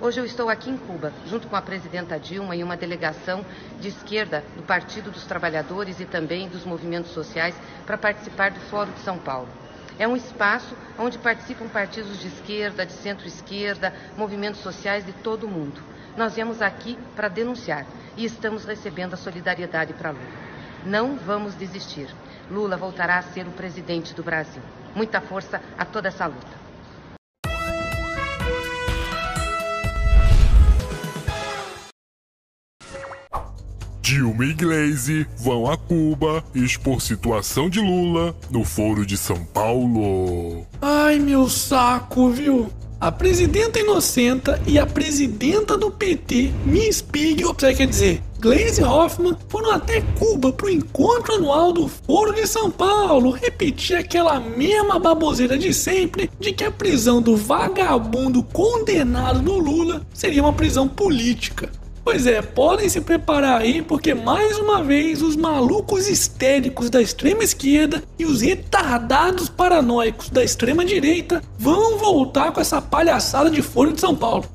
Hoje eu estou aqui em Cuba, junto com a presidenta Dilma e uma delegação de esquerda do Partido dos Trabalhadores e também dos movimentos sociais para participar do Fórum de São Paulo. É um espaço onde participam partidos de esquerda, de centro-esquerda, movimentos sociais de todo o mundo. Nós viemos aqui para denunciar e estamos recebendo a solidariedade para Lula. Não vamos desistir. Lula voltará a ser o presidente do Brasil. Muita força a toda essa luta. Dilma e Glaze vão a Cuba expor situação de Lula no Foro de São Paulo. Ai, meu saco, viu? A presidenta inocenta e a presidenta do PT, Miss Pig, ou quer dizer, Glaze Hoffman, foram até Cuba pro encontro anual do Foro de São Paulo repetir aquela mesma baboseira de sempre de que a prisão do vagabundo condenado do Lula seria uma prisão política. Pois é, podem se preparar aí, porque mais uma vez os malucos histéricos da extrema esquerda e os retardados paranoicos da extrema direita vão voltar com essa palhaçada de Foro de São Paulo.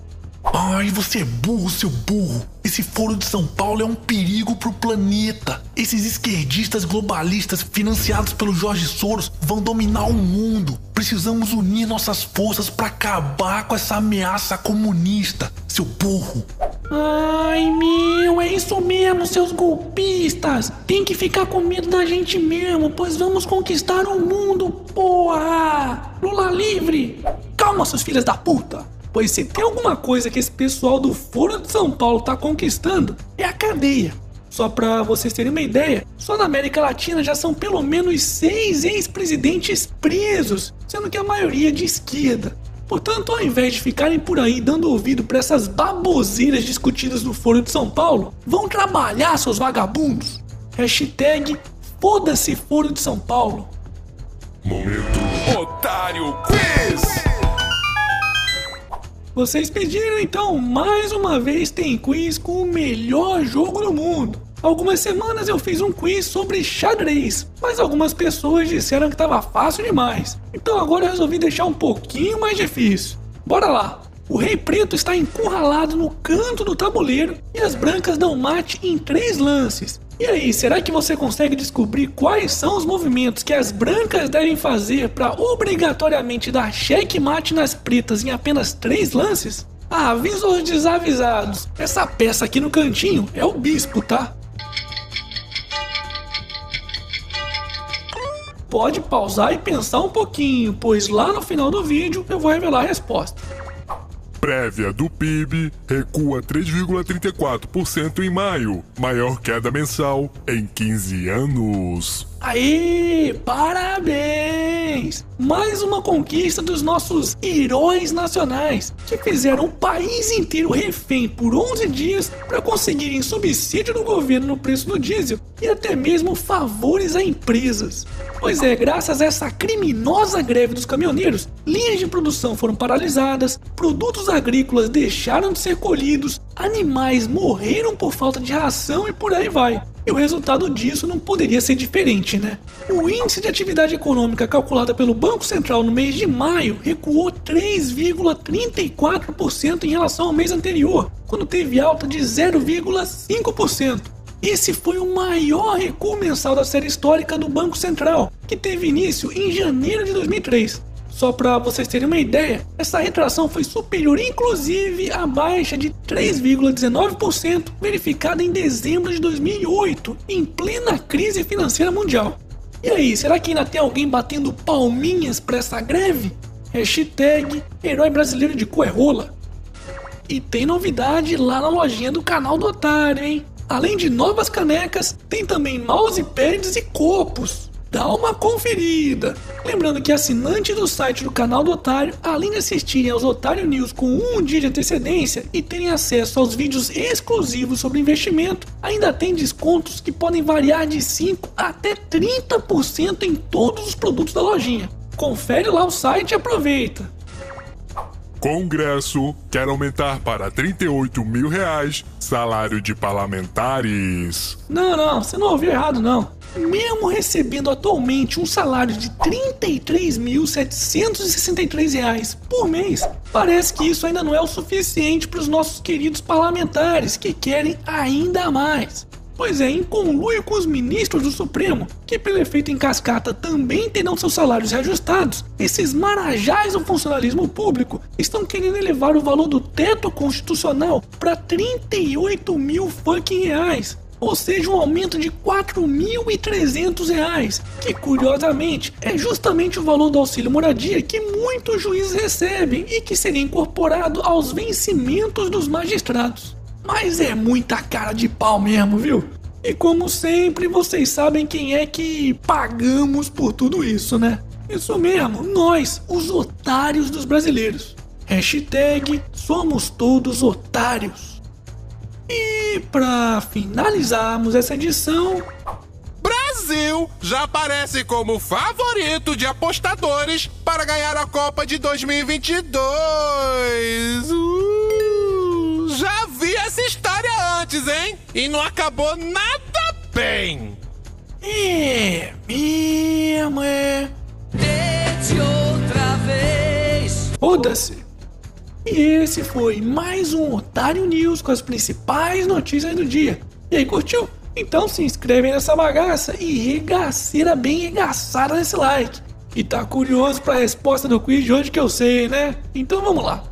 Ai, você é burro, seu burro. Esse foro de São Paulo é um perigo pro planeta. Esses esquerdistas globalistas financiados pelo Jorge Soros vão dominar o mundo. Precisamos unir nossas forças para acabar com essa ameaça comunista, seu burro. Ai meu, é isso mesmo, seus golpistas! Tem que ficar com medo da gente mesmo, pois vamos conquistar o mundo, porra! Lula livre! Calma, seus filhos da puta! Pois se tem alguma coisa que esse pessoal do Foro de São Paulo tá conquistando, é a cadeia. Só para vocês terem uma ideia, só na América Latina já são pelo menos seis ex-presidentes presos, sendo que a maioria de esquerda. Portanto, ao invés de ficarem por aí dando ouvido para essas baboseiras discutidas no Foro de São Paulo, vão trabalhar, seus vagabundos. Hashtag Foda-se Foro de São Paulo. Momento Otário Quiz! Vocês pediram então, mais uma vez tem quiz com o melhor jogo do mundo. Algumas semanas eu fiz um quiz sobre xadrez, mas algumas pessoas disseram que estava fácil demais. Então agora eu resolvi deixar um pouquinho mais difícil. Bora lá! O rei preto está encurralado no canto do tabuleiro e as brancas dão mate em três lances. E aí, será que você consegue descobrir quais são os movimentos que as brancas devem fazer para obrigatoriamente dar cheque mate nas pretas em apenas três lances? Ah, avisa os desavisados. Essa peça aqui no cantinho é o bispo, tá? Pode pausar e pensar um pouquinho, pois lá no final do vídeo eu vou revelar a resposta. Prévia do PIB recua 3,34% em maio, maior queda mensal em 15 anos. Aí, parabéns! Mais uma conquista dos nossos heróis nacionais, que fizeram o país inteiro refém por 11 dias para conseguirem subsídio do governo no preço do diesel e até mesmo favores a empresas. Pois é, graças a essa criminosa greve dos caminhoneiros, linhas de produção foram paralisadas, produtos agrícolas deixaram de ser colhidos, animais morreram por falta de ração e por aí vai. E o resultado disso não poderia ser diferente, né? O índice de atividade econômica calculada pelo Banco Central no mês de maio recuou 3,34% em relação ao mês anterior, quando teve alta de 0,5%. Esse foi o maior recuo mensal da série histórica do Banco Central, que teve início em janeiro de 2003. Só para vocês terem uma ideia, essa retração foi superior inclusive à baixa de 3,19% verificada em dezembro de 2008, em plena crise financeira mundial. E aí, será que ainda tem alguém batendo palminhas para essa greve? Hashtag Herói Brasileiro de Coerrola. E tem novidade lá na lojinha do canal do Otário, hein? Além de novas canecas, tem também mousepads e copos. Dá uma conferida! Lembrando que assinantes do site do canal do Otário, além de assistirem aos Otário News com um dia de antecedência e terem acesso aos vídeos exclusivos sobre investimento, ainda tem descontos que podem variar de 5 até 30% em todos os produtos da lojinha. Confere lá o site e aproveita! Congresso quer aumentar para 38 mil reais salário de parlamentares. Não, não, você não ouviu errado, não. Mesmo recebendo atualmente um salário de 33.763 reais por mês, parece que isso ainda não é o suficiente para os nossos queridos parlamentares que querem ainda mais. Pois é, em conluio com os ministros do Supremo, que pelo efeito em cascata também terão seus salários reajustados, esses marajás do funcionalismo público estão querendo elevar o valor do teto constitucional para 38 mil fucking reais. Ou seja, um aumento de 4.300 reais, que curiosamente é justamente o valor do auxílio moradia que muitos juízes recebem e que seria incorporado aos vencimentos dos magistrados. Mas é muita cara de pau mesmo, viu? E como sempre, vocês sabem quem é que pagamos por tudo isso, né? Isso mesmo, nós, os otários dos brasileiros. Hashtag somos todos otários. E para finalizarmos essa edição, Brasil já aparece como favorito de apostadores para ganhar a Copa de 2022. Uh, já vi essa história antes, hein? E não acabou nada bem. é mesmo, é. Tente outra vez. Foda-se! E esse foi mais um Otário News com as principais notícias do dia. E aí, curtiu? Então se inscreve nessa bagaça e regaceira bem regaçada nesse like. E tá curioso pra resposta do quiz de hoje que eu sei, né? Então vamos lá.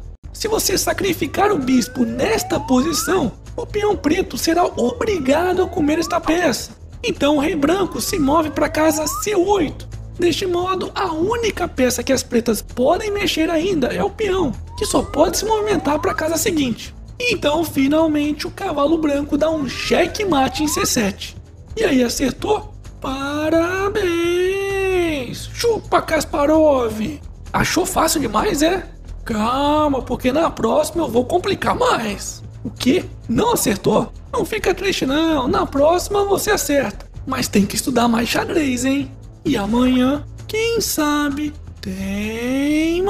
Se você sacrificar o bispo nesta posição, o peão preto será obrigado a comer esta peça. Então o rei branco se move para casa C8. Deste modo, a única peça que as pretas podem mexer ainda é o peão, que só pode se movimentar para a casa seguinte. Então, finalmente, o cavalo branco dá um cheque-mate em C7. E aí, acertou? Parabéns! Chupa, Kasparov! Achou fácil demais, é? Calma, porque na próxima eu vou complicar mais. O quê? Não acertou? Não fica triste não, na próxima você acerta. Mas tem que estudar mais xadrez, hein? E amanhã, quem sabe, tem